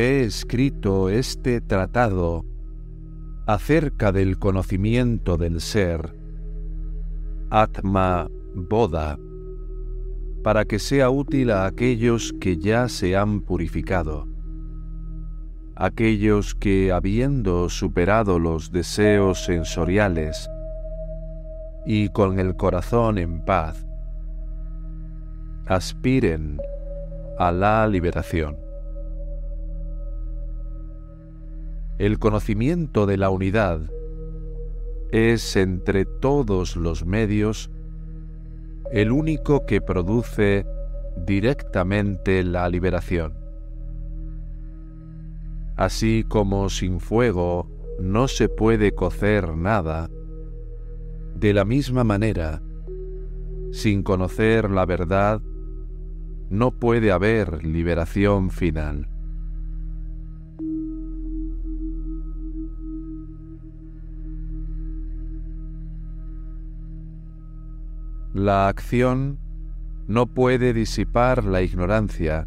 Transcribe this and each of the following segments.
He escrito este tratado acerca del conocimiento del ser, Atma Bodha, para que sea útil a aquellos que ya se han purificado, aquellos que, habiendo superado los deseos sensoriales y con el corazón en paz, aspiren a la liberación. El conocimiento de la unidad es entre todos los medios el único que produce directamente la liberación. Así como sin fuego no se puede cocer nada, de la misma manera, sin conocer la verdad, no puede haber liberación final. La acción no puede disipar la ignorancia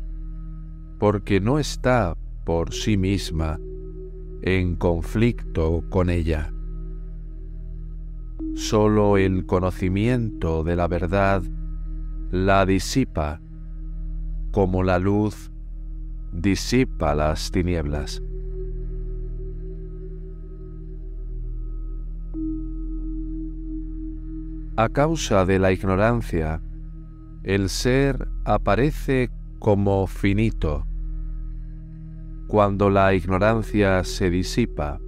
porque no está por sí misma en conflicto con ella. Solo el conocimiento de la verdad la disipa como la luz disipa las tinieblas. A causa de la ignorancia, el ser aparece como finito. Cuando la ignorancia se disipa,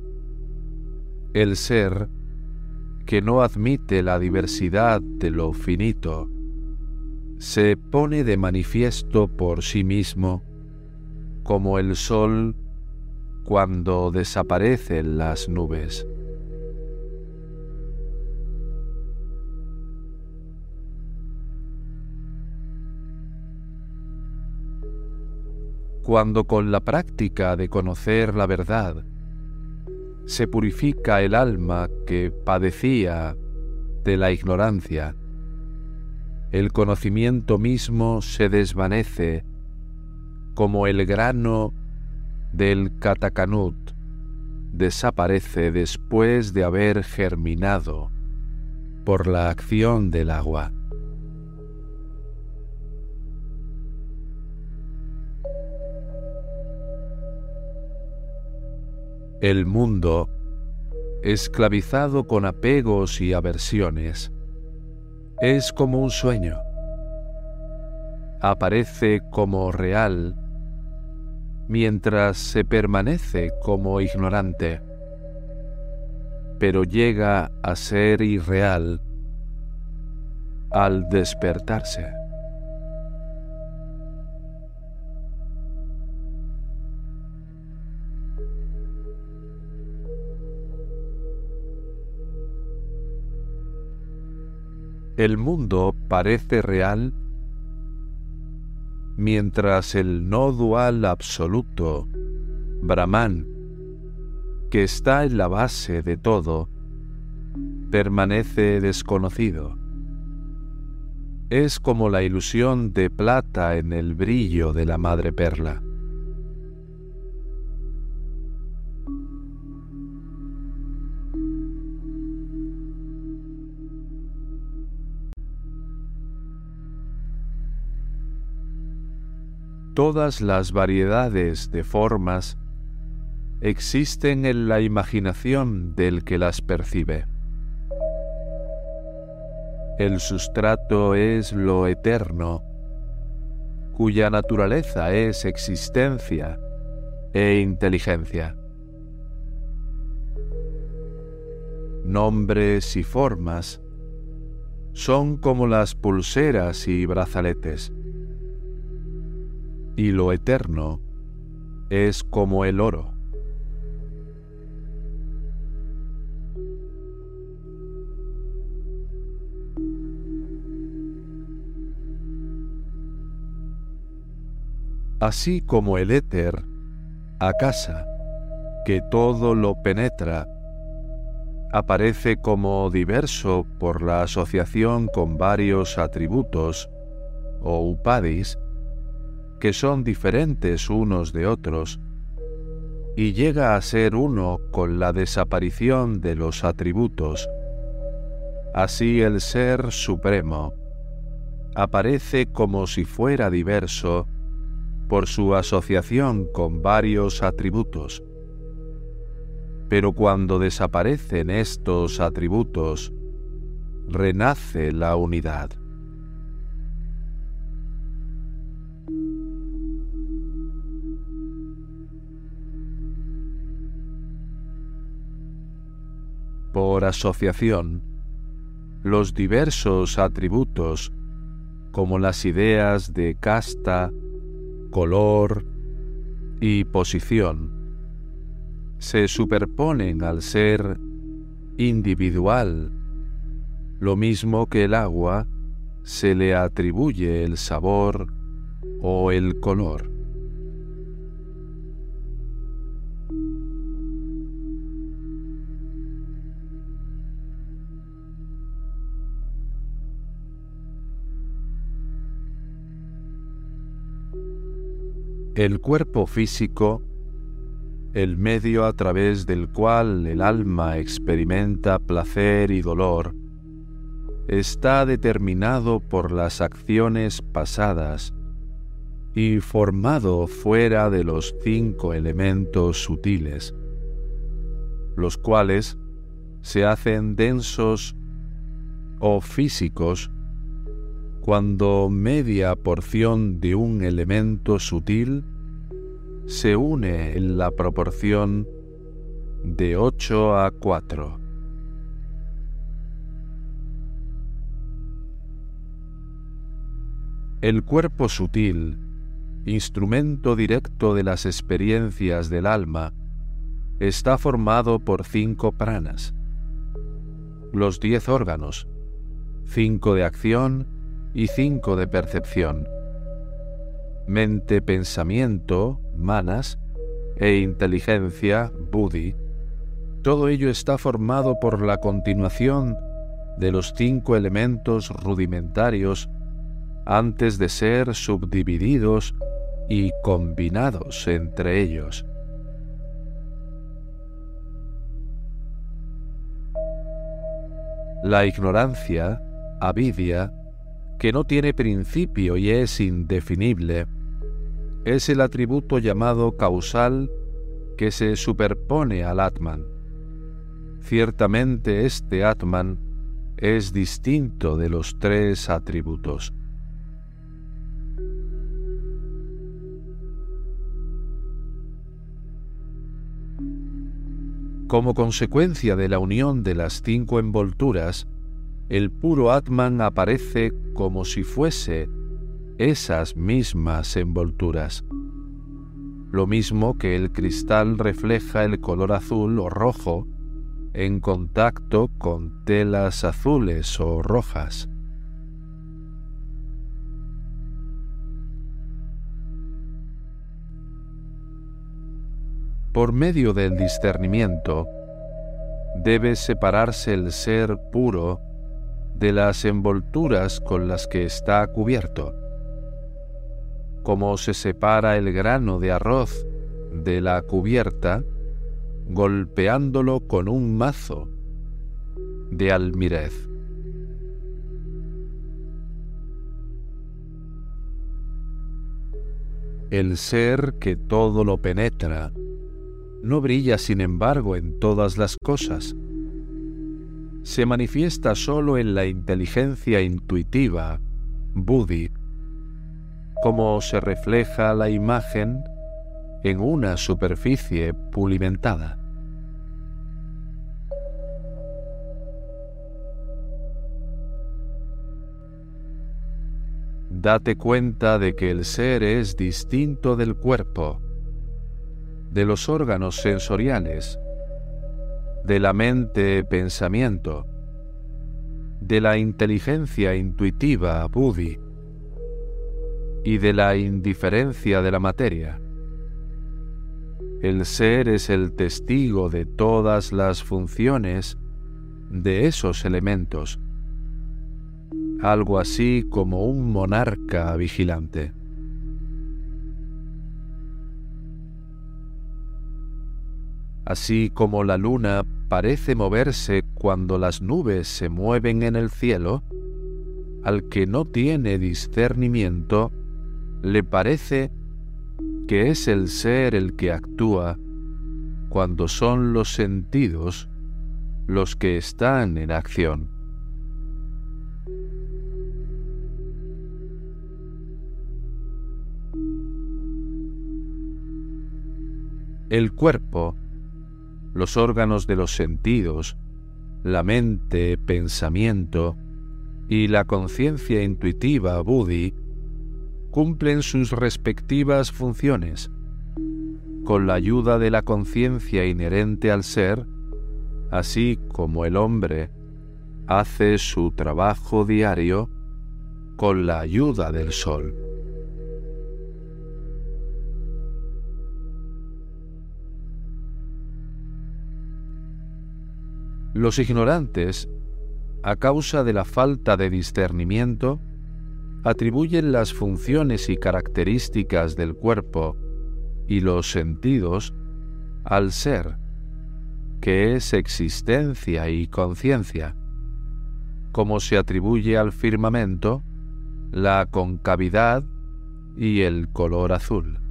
el ser, que no admite la diversidad de lo finito, se pone de manifiesto por sí mismo como el sol cuando desaparecen las nubes. Cuando con la práctica de conocer la verdad se purifica el alma que padecía de la ignorancia, el conocimiento mismo se desvanece como el grano del katakanut desaparece después de haber germinado por la acción del agua. El mundo, esclavizado con apegos y aversiones, es como un sueño. Aparece como real mientras se permanece como ignorante, pero llega a ser irreal al despertarse. El mundo parece real mientras el no dual absoluto, Brahman, que está en la base de todo, permanece desconocido. Es como la ilusión de plata en el brillo de la madre perla. Todas las variedades de formas existen en la imaginación del que las percibe. El sustrato es lo eterno, cuya naturaleza es existencia e inteligencia. Nombres y formas son como las pulseras y brazaletes, y lo eterno es como el oro. así como el éter, a casa, que todo lo penetra, aparece como diverso por la asociación con varios atributos, o upadis, que son diferentes unos de otros, y llega a ser uno con la desaparición de los atributos. Así el Ser Supremo aparece como si fuera diverso por su asociación con varios atributos. Pero cuando desaparecen estos atributos, renace la unidad. Por asociación, los diversos atributos, como las ideas de casta, color y posición se superponen al ser individual, lo mismo que el agua se le atribuye el sabor o el color. El cuerpo físico, el medio a través del cual el alma experimenta placer y dolor, está determinado por las acciones pasadas y formado fuera de los cinco elementos sutiles, los cuales se hacen densos o físicos cuando media porción de un elemento sutil se une en la proporción de 8 a 4. El cuerpo sutil, instrumento directo de las experiencias del alma, está formado por cinco pranas, los diez órganos, cinco de acción y cinco de percepción. Mente, pensamiento, manas, e inteligencia, buddhi, todo ello está formado por la continuación de los cinco elementos rudimentarios antes de ser subdivididos y combinados entre ellos. La ignorancia, avidia, que no tiene principio y es indefinible, es el atributo llamado causal que se superpone al Atman. Ciertamente este Atman es distinto de los tres atributos. Como consecuencia de la unión de las cinco envolturas, el puro Atman aparece como si fuese esas mismas envolturas. Lo mismo que el cristal refleja el color azul o rojo en contacto con telas azules o rojas. Por medio del discernimiento, debe separarse el ser puro de las envolturas con las que está cubierto. Como se separa el grano de arroz de la cubierta, golpeándolo con un mazo de almirez. El ser que todo lo penetra no brilla sin embargo en todas las cosas. Se manifiesta solo en la inteligencia intuitiva, buddhi, como se refleja la imagen en una superficie pulimentada. Date cuenta de que el ser es distinto del cuerpo, de los órganos sensoriales, de la mente pensamiento, de la inteligencia intuitiva buddhi y de la indiferencia de la materia. El ser es el testigo de todas las funciones de esos elementos algo así como un monarca vigilante. Así como la luna parece moverse cuando las nubes se mueven en el cielo, al que no tiene discernimiento, le parece que es el ser el que actúa cuando son los sentidos los que están en acción. el cuerpo, los órganos de los sentidos, la mente, pensamiento y la conciencia intuitiva buddhi cumplen sus respectivas funciones. Con la ayuda de la conciencia inherente al ser, así como el hombre hace su trabajo diario con la ayuda del sol. Los ignorantes, a causa de la falta de discernimiento, atribuyen las funciones y características del cuerpo y los sentidos al ser, que es existencia y conciencia, como se atribuye al firmamento la concavidad y el color azul.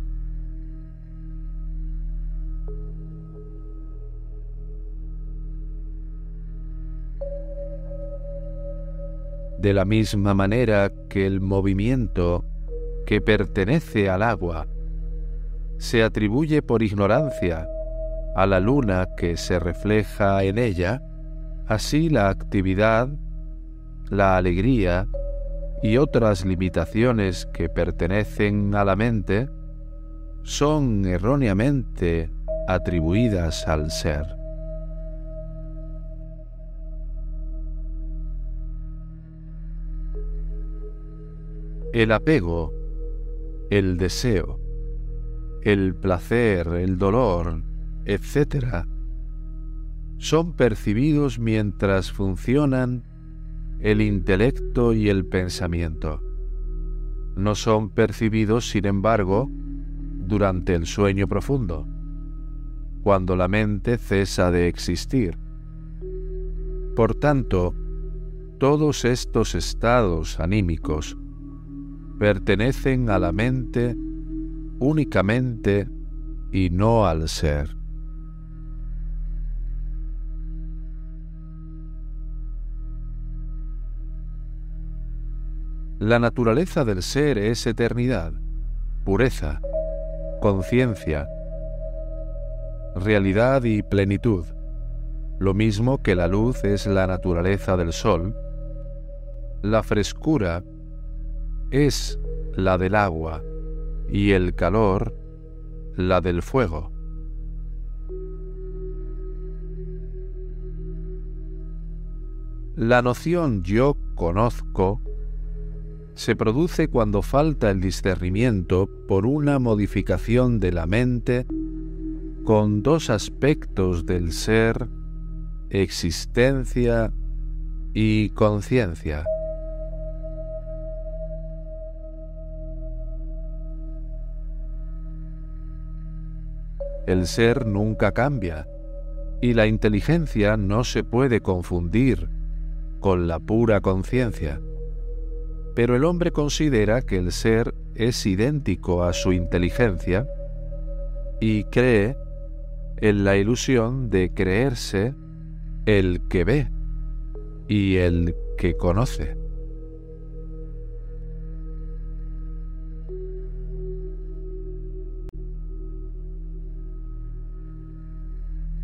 De la misma manera que el movimiento que pertenece al agua se atribuye por ignorancia a la luna que se refleja en ella, así la actividad, la alegría y otras limitaciones que pertenecen a la mente son erróneamente atribuidas al ser. El apego, el deseo, el placer, el dolor, etc., son percibidos mientras funcionan el intelecto y el pensamiento. No son percibidos, sin embargo, durante el sueño profundo, cuando la mente cesa de existir. Por tanto, todos estos estados anímicos pertenecen a la mente únicamente y no al ser. La naturaleza del ser es eternidad, pureza, conciencia, realidad y plenitud, lo mismo que la luz es la naturaleza del sol, la frescura es la del agua y el calor la del fuego. La noción yo conozco se produce cuando falta el discernimiento por una modificación de la mente con dos aspectos del ser, existencia y conciencia. El ser nunca cambia y la inteligencia no se puede confundir con la pura conciencia. Pero el hombre considera que el ser es idéntico a su inteligencia y cree en la ilusión de creerse el que ve y el que conoce.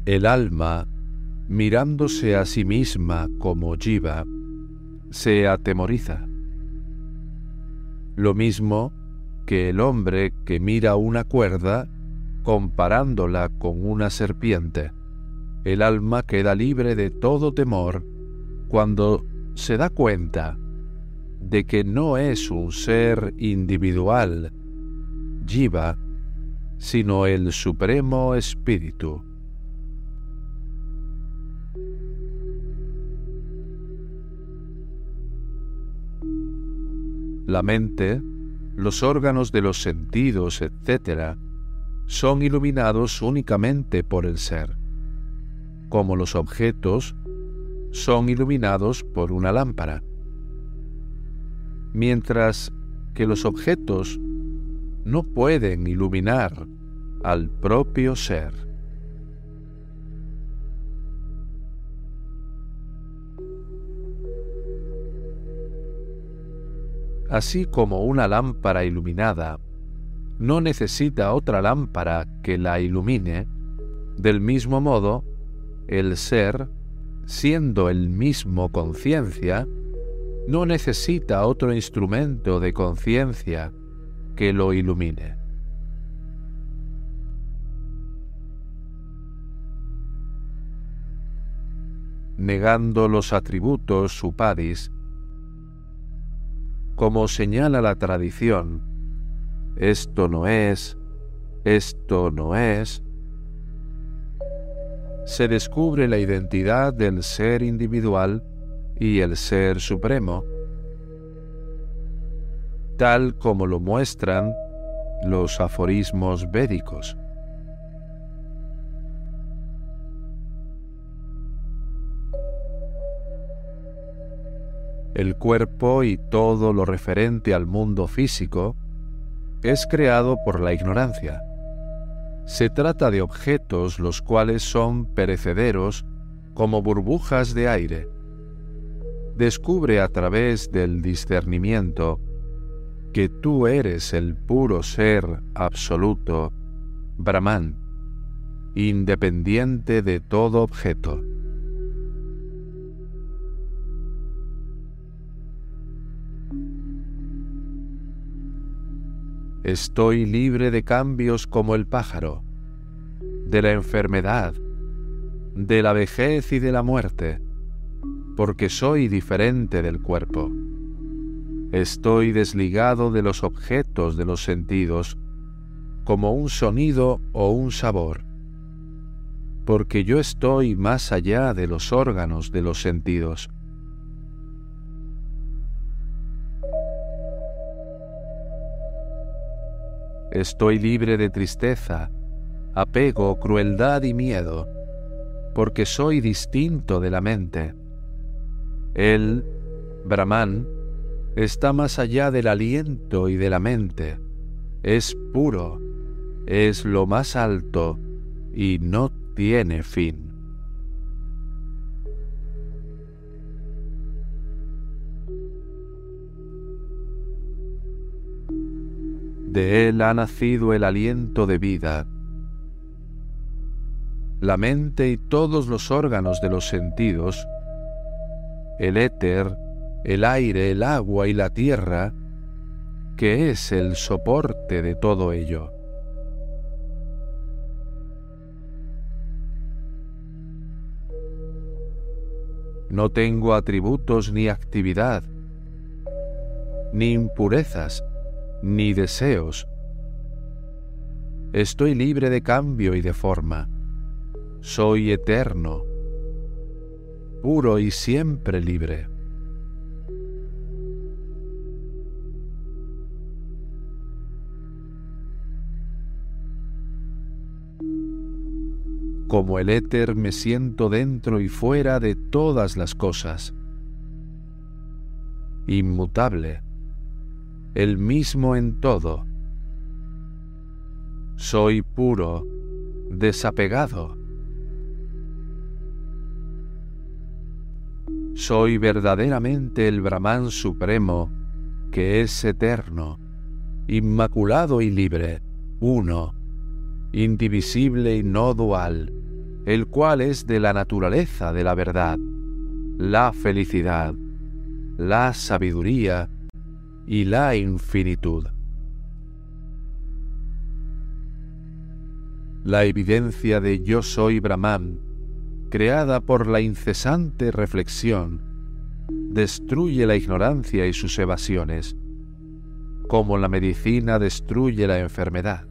El alma, mirándose a sí misma como jiva, se atemoriza. Lo mismo que el hombre que mira una cuerda comparándola con una serpiente. El alma queda libre de todo temor cuando se da cuenta de que no es un ser individual, jiva, sino el Supremo Espíritu. La mente, los órganos de los sentidos, etc., son iluminados únicamente por el ser, como los objetos son iluminados por una lámpara, mientras que los objetos no pueden iluminar al propio ser. Así como una lámpara iluminada no necesita otra lámpara que la ilumine, del mismo modo, el ser, siendo el mismo conciencia, no necesita otro instrumento de conciencia que lo ilumine. Negando los atributos upadis, como señala la tradición, esto no es, esto no es, se descubre la identidad del ser individual y el ser supremo, tal como lo muestran los aforismos védicos. El cuerpo y todo lo referente al mundo físico es creado por la ignorancia. Se trata de objetos los cuales son perecederos como burbujas de aire. Descubre a través del discernimiento que tú eres el puro ser absoluto, Brahman, independiente de todo objeto. Estoy libre de cambios como el pájaro, de la enfermedad, de la vejez y de la muerte, porque soy diferente del cuerpo. Estoy desligado de los objetos de los sentidos, como un sonido o un sabor, porque yo estoy más allá de los órganos de los sentidos. Estoy libre de tristeza, apego, crueldad y miedo, porque soy distinto de la mente. Él, Brahman, está más allá del aliento y de la mente. Es puro, es lo más alto y no tiene fin. De él ha nacido el aliento de vida. La mente y todos los órganos de los sentidos, el éter, el aire, el agua y la tierra, que es el soporte de todo ello. No tengo atributos ni actividad, ni impurezas, ni deseos. Estoy libre de cambio y de forma. Soy eterno, puro y siempre libre. Como el éter me siento dentro y fuera de todas las cosas. Inmutable el mismo en todo. Soy puro, desapegado. Soy verdaderamente el Brahman supremo, que es eterno, inmaculado y libre, uno, indivisible y no dual, el cual es de la naturaleza de la verdad, la felicidad, la sabiduría y la infinitud. La evidencia de yo soy Brahman, creada por la incesante reflexión, destruye la ignorancia y sus evasiones, como la medicina destruye la enfermedad.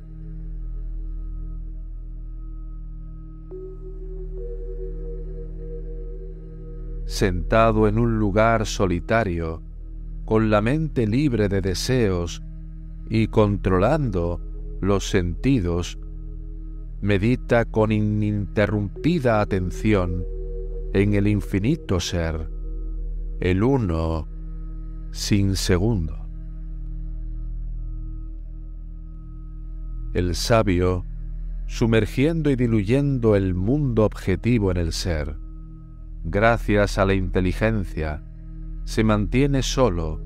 Sentado en un lugar solitario, con la mente libre de deseos y controlando los sentidos, medita con ininterrumpida atención en el infinito ser, el uno sin segundo. El sabio, sumergiendo y diluyendo el mundo objetivo en el ser, gracias a la inteligencia, se mantiene solo,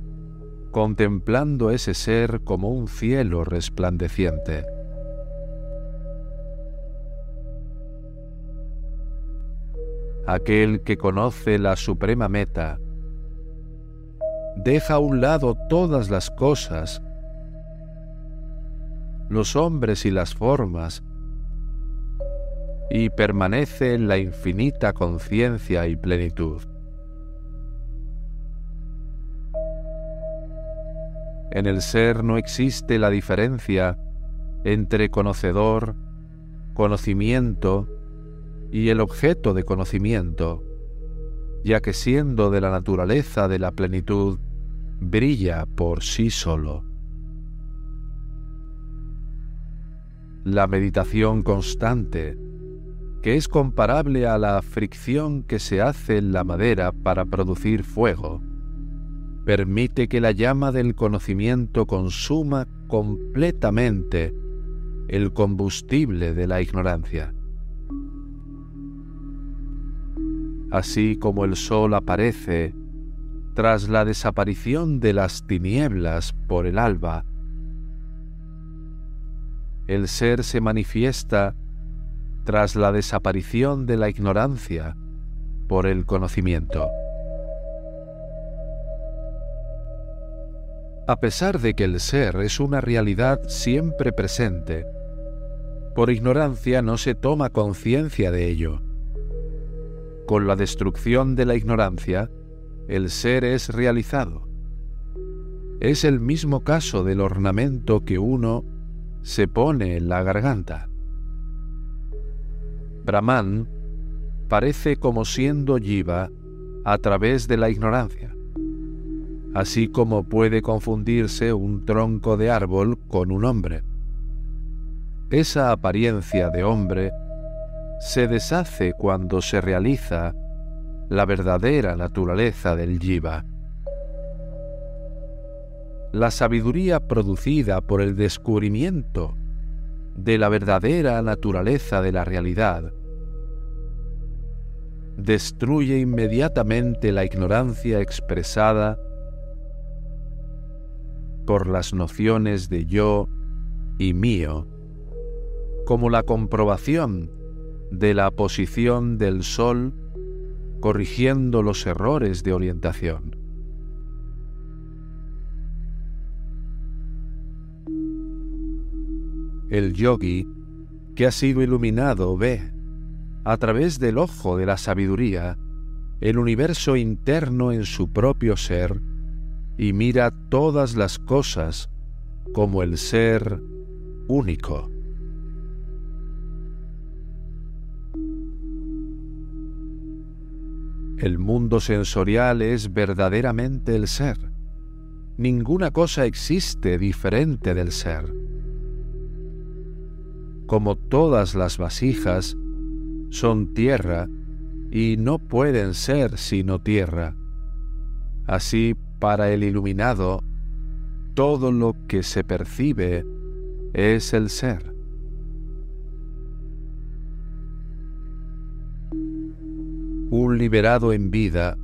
contemplando ese ser como un cielo resplandeciente. aquel que conoce la suprema meta, deja a un lado todas las cosas, los hombres y las formas, y permanece en la infinita conciencia y plenitud. En el ser no existe la diferencia entre conocedor, conocimiento y el objeto de conocimiento, ya que siendo de la naturaleza de la plenitud, brilla por sí solo. La meditación constante, que es comparable a la fricción que se hace en la madera para producir fuego, permite que la llama del conocimiento consuma completamente el combustible de la ignorancia. así como el sol aparece tras la desaparición de las tinieblas por el alba. El ser se manifiesta tras la desaparición de la ignorancia por el conocimiento. A pesar de que el ser es una realidad siempre presente, por ignorancia no se toma conciencia de ello con la destrucción de la ignorancia, el ser es realizado. Es el mismo caso del ornamento que uno se pone en la garganta. Brahman parece como siendo Jiva a través de la ignorancia, así como puede confundirse un tronco de árbol con un hombre. Esa apariencia de hombre se deshace cuando se realiza la verdadera naturaleza del jiva. La sabiduría producida por el descubrimiento de la verdadera naturaleza de la realidad destruye inmediatamente la ignorancia expresada por las nociones de yo y mío, como la comprobación de la posición del Sol corrigiendo los errores de orientación. El yogi, que ha sido iluminado, ve, a través del ojo de la sabiduría, el universo interno en su propio ser y mira todas las cosas como el ser único. El mundo sensorial es verdaderamente el ser. Ninguna cosa existe diferente del ser. Como todas las vasijas, son tierra y no pueden ser sino tierra. Así, para el iluminado, todo lo que se percibe es el ser. Un liberado en vida,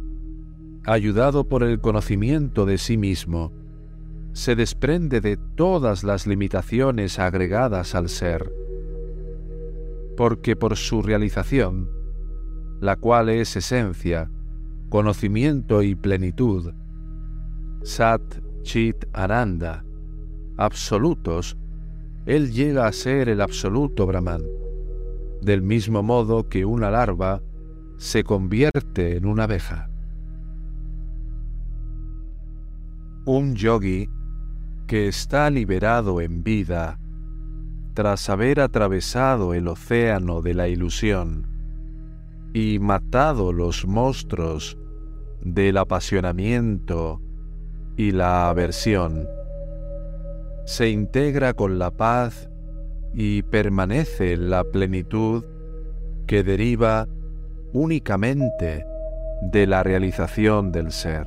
ayudado por el conocimiento de sí mismo, se desprende de todas las limitaciones agregadas al ser, porque por su realización, la cual es esencia, conocimiento y plenitud, Sat Chit Ananda, absolutos, él llega a ser el absoluto Brahman, del mismo modo que una larva se convierte en una abeja. Un yogi que está liberado en vida tras haber atravesado el océano de la ilusión y matado los monstruos del apasionamiento y la aversión, se integra con la paz y permanece en la plenitud que deriva únicamente de la realización del ser.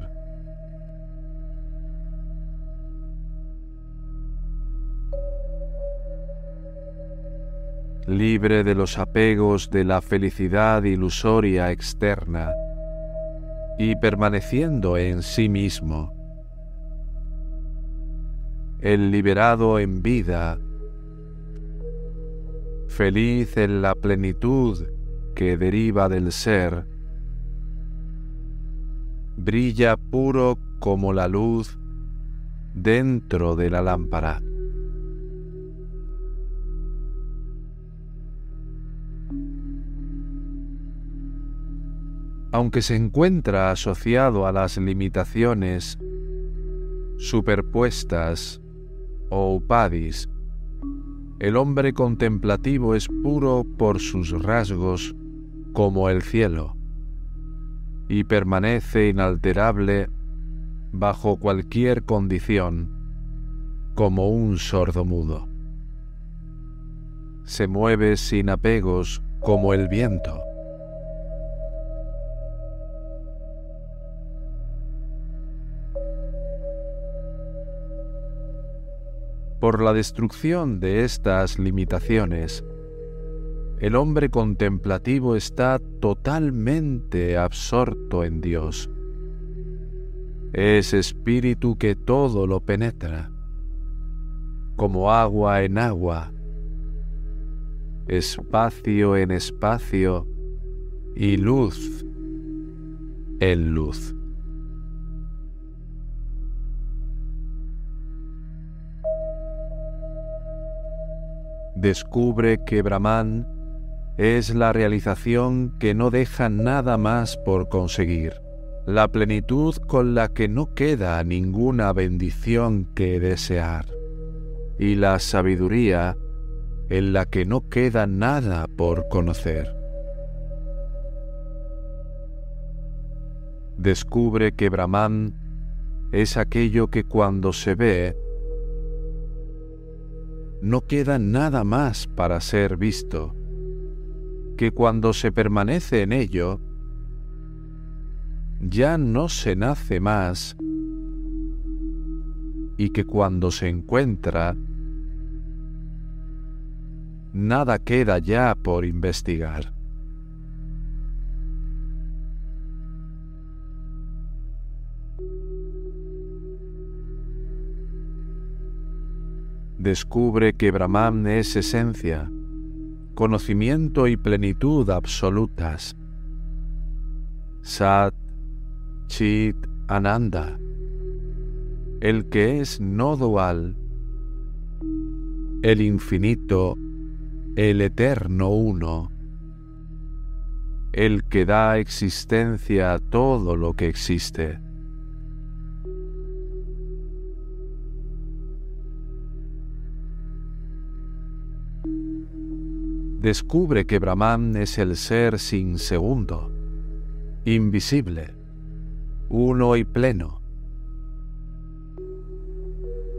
Libre de los apegos de la felicidad ilusoria externa y permaneciendo en sí mismo, el liberado en vida, feliz en la plenitud que deriva del ser, brilla puro como la luz dentro de la lámpara. Aunque se encuentra asociado a las limitaciones superpuestas o upadis. El hombre contemplativo es puro por sus rasgos como el cielo y permanece inalterable bajo cualquier condición como un sordo mudo. Se mueve sin apegos como el viento Por la destrucción de estas limitaciones, el hombre contemplativo está totalmente absorto en Dios. Es espíritu que todo lo penetra, como agua en agua, espacio en espacio y luz en luz. Descubre que Brahman es la realización que no deja nada más por conseguir, la plenitud con la que no queda ninguna bendición que desear, y la sabiduría en la que no queda nada por conocer. Descubre que Brahman es aquello que cuando se ve no queda nada más para ser visto, que cuando se permanece en ello, ya no se nace más y que cuando se encuentra, nada queda ya por investigar. Descubre que Brahman es esencia, conocimiento y plenitud absolutas. Sat, Chit, Ananda, el que es no dual, el infinito, el eterno uno, el que da existencia a todo lo que existe. Descubre que Brahman es el ser sin segundo, invisible, uno y pleno,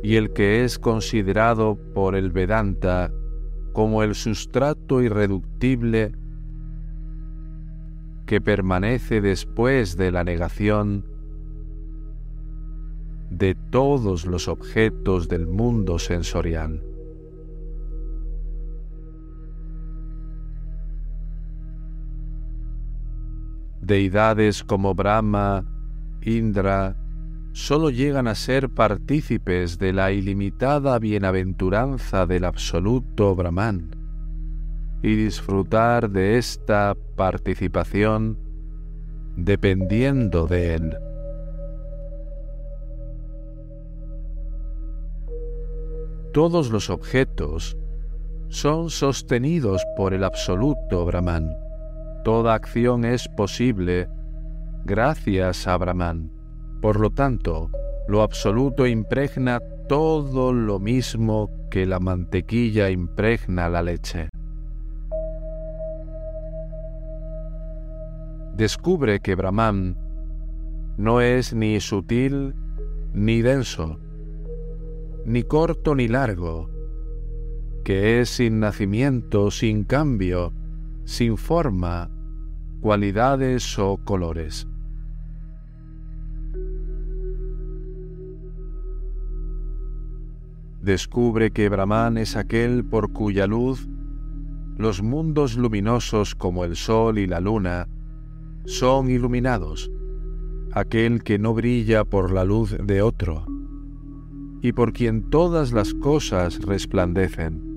y el que es considerado por el Vedanta como el sustrato irreductible que permanece después de la negación de todos los objetos del mundo sensorial. Deidades como Brahma, Indra, solo llegan a ser partícipes de la ilimitada bienaventuranza del absoluto Brahman y disfrutar de esta participación dependiendo de él. Todos los objetos son sostenidos por el absoluto Brahman. Toda acción es posible gracias a Brahman. Por lo tanto, lo absoluto impregna todo lo mismo que la mantequilla impregna la leche. Descubre que Brahman no es ni sutil ni denso, ni corto ni largo, que es sin nacimiento, sin cambio, sin forma, cualidades o colores. Descubre que Brahman es aquel por cuya luz los mundos luminosos como el sol y la luna son iluminados, aquel que no brilla por la luz de otro, y por quien todas las cosas resplandecen.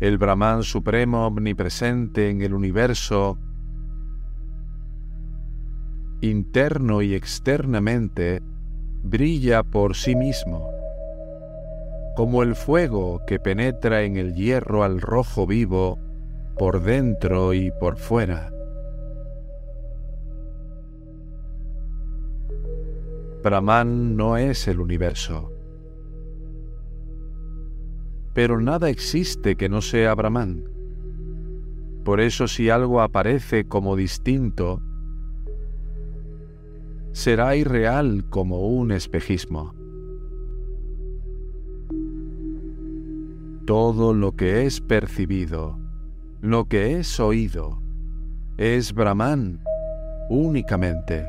El Brahman supremo omnipresente en el universo interno y externamente, brilla por sí mismo, como el fuego que penetra en el hierro al rojo vivo por dentro y por fuera. Brahman no es el universo. Pero nada existe que no sea Brahman. Por eso si algo aparece como distinto, será irreal como un espejismo. Todo lo que es percibido, lo que es oído, es Brahman únicamente.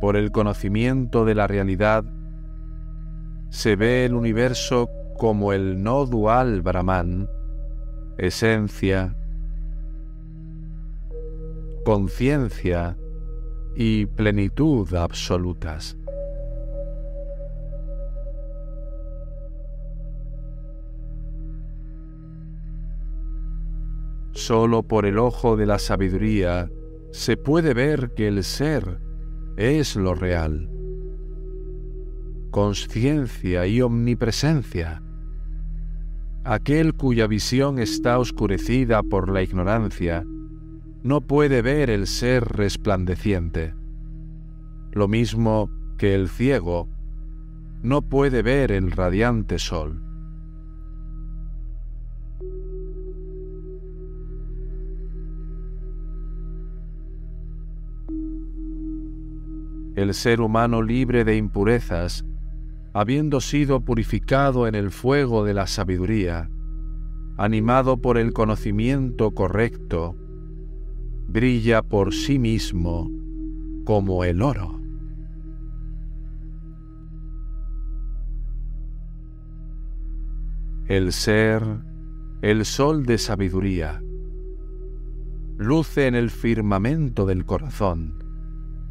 Por el conocimiento de la realidad, se ve el universo como el no dual Brahman, esencia, conciencia y plenitud absolutas. Solo por el ojo de la sabiduría se puede ver que el ser es lo real. Conciencia y omnipresencia. Aquel cuya visión está oscurecida por la ignorancia no puede ver el ser resplandeciente. Lo mismo que el ciego no puede ver el radiante sol. El ser humano libre de impurezas, habiendo sido purificado en el fuego de la sabiduría, animado por el conocimiento correcto, brilla por sí mismo como el oro. El ser, el sol de sabiduría, luce en el firmamento del corazón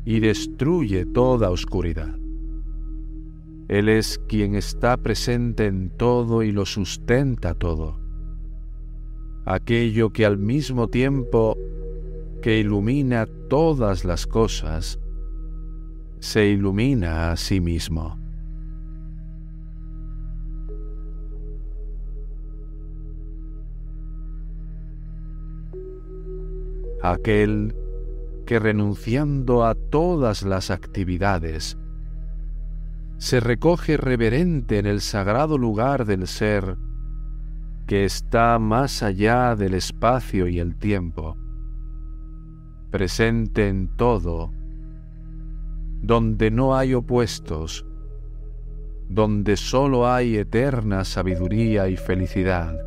y destruye toda oscuridad. Él es quien está presente en todo y lo sustenta todo. Aquello que al mismo tiempo que ilumina todas las cosas, se ilumina a sí mismo. Aquel que renunciando a todas las actividades, se recoge reverente en el sagrado lugar del ser que está más allá del espacio y el tiempo presente en todo, donde no hay opuestos, donde solo hay eterna sabiduría y felicidad.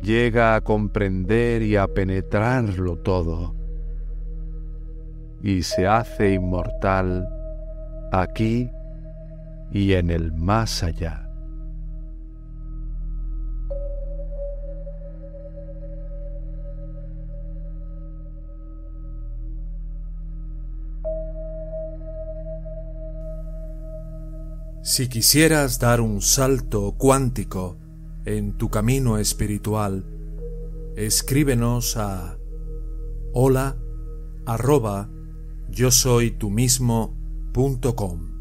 Llega a comprender y a penetrarlo todo y se hace inmortal aquí y en el más allá. Si quisieras dar un salto cuántico en tu camino espiritual, escríbenos a hola arroba yo soy tu mismo punto com.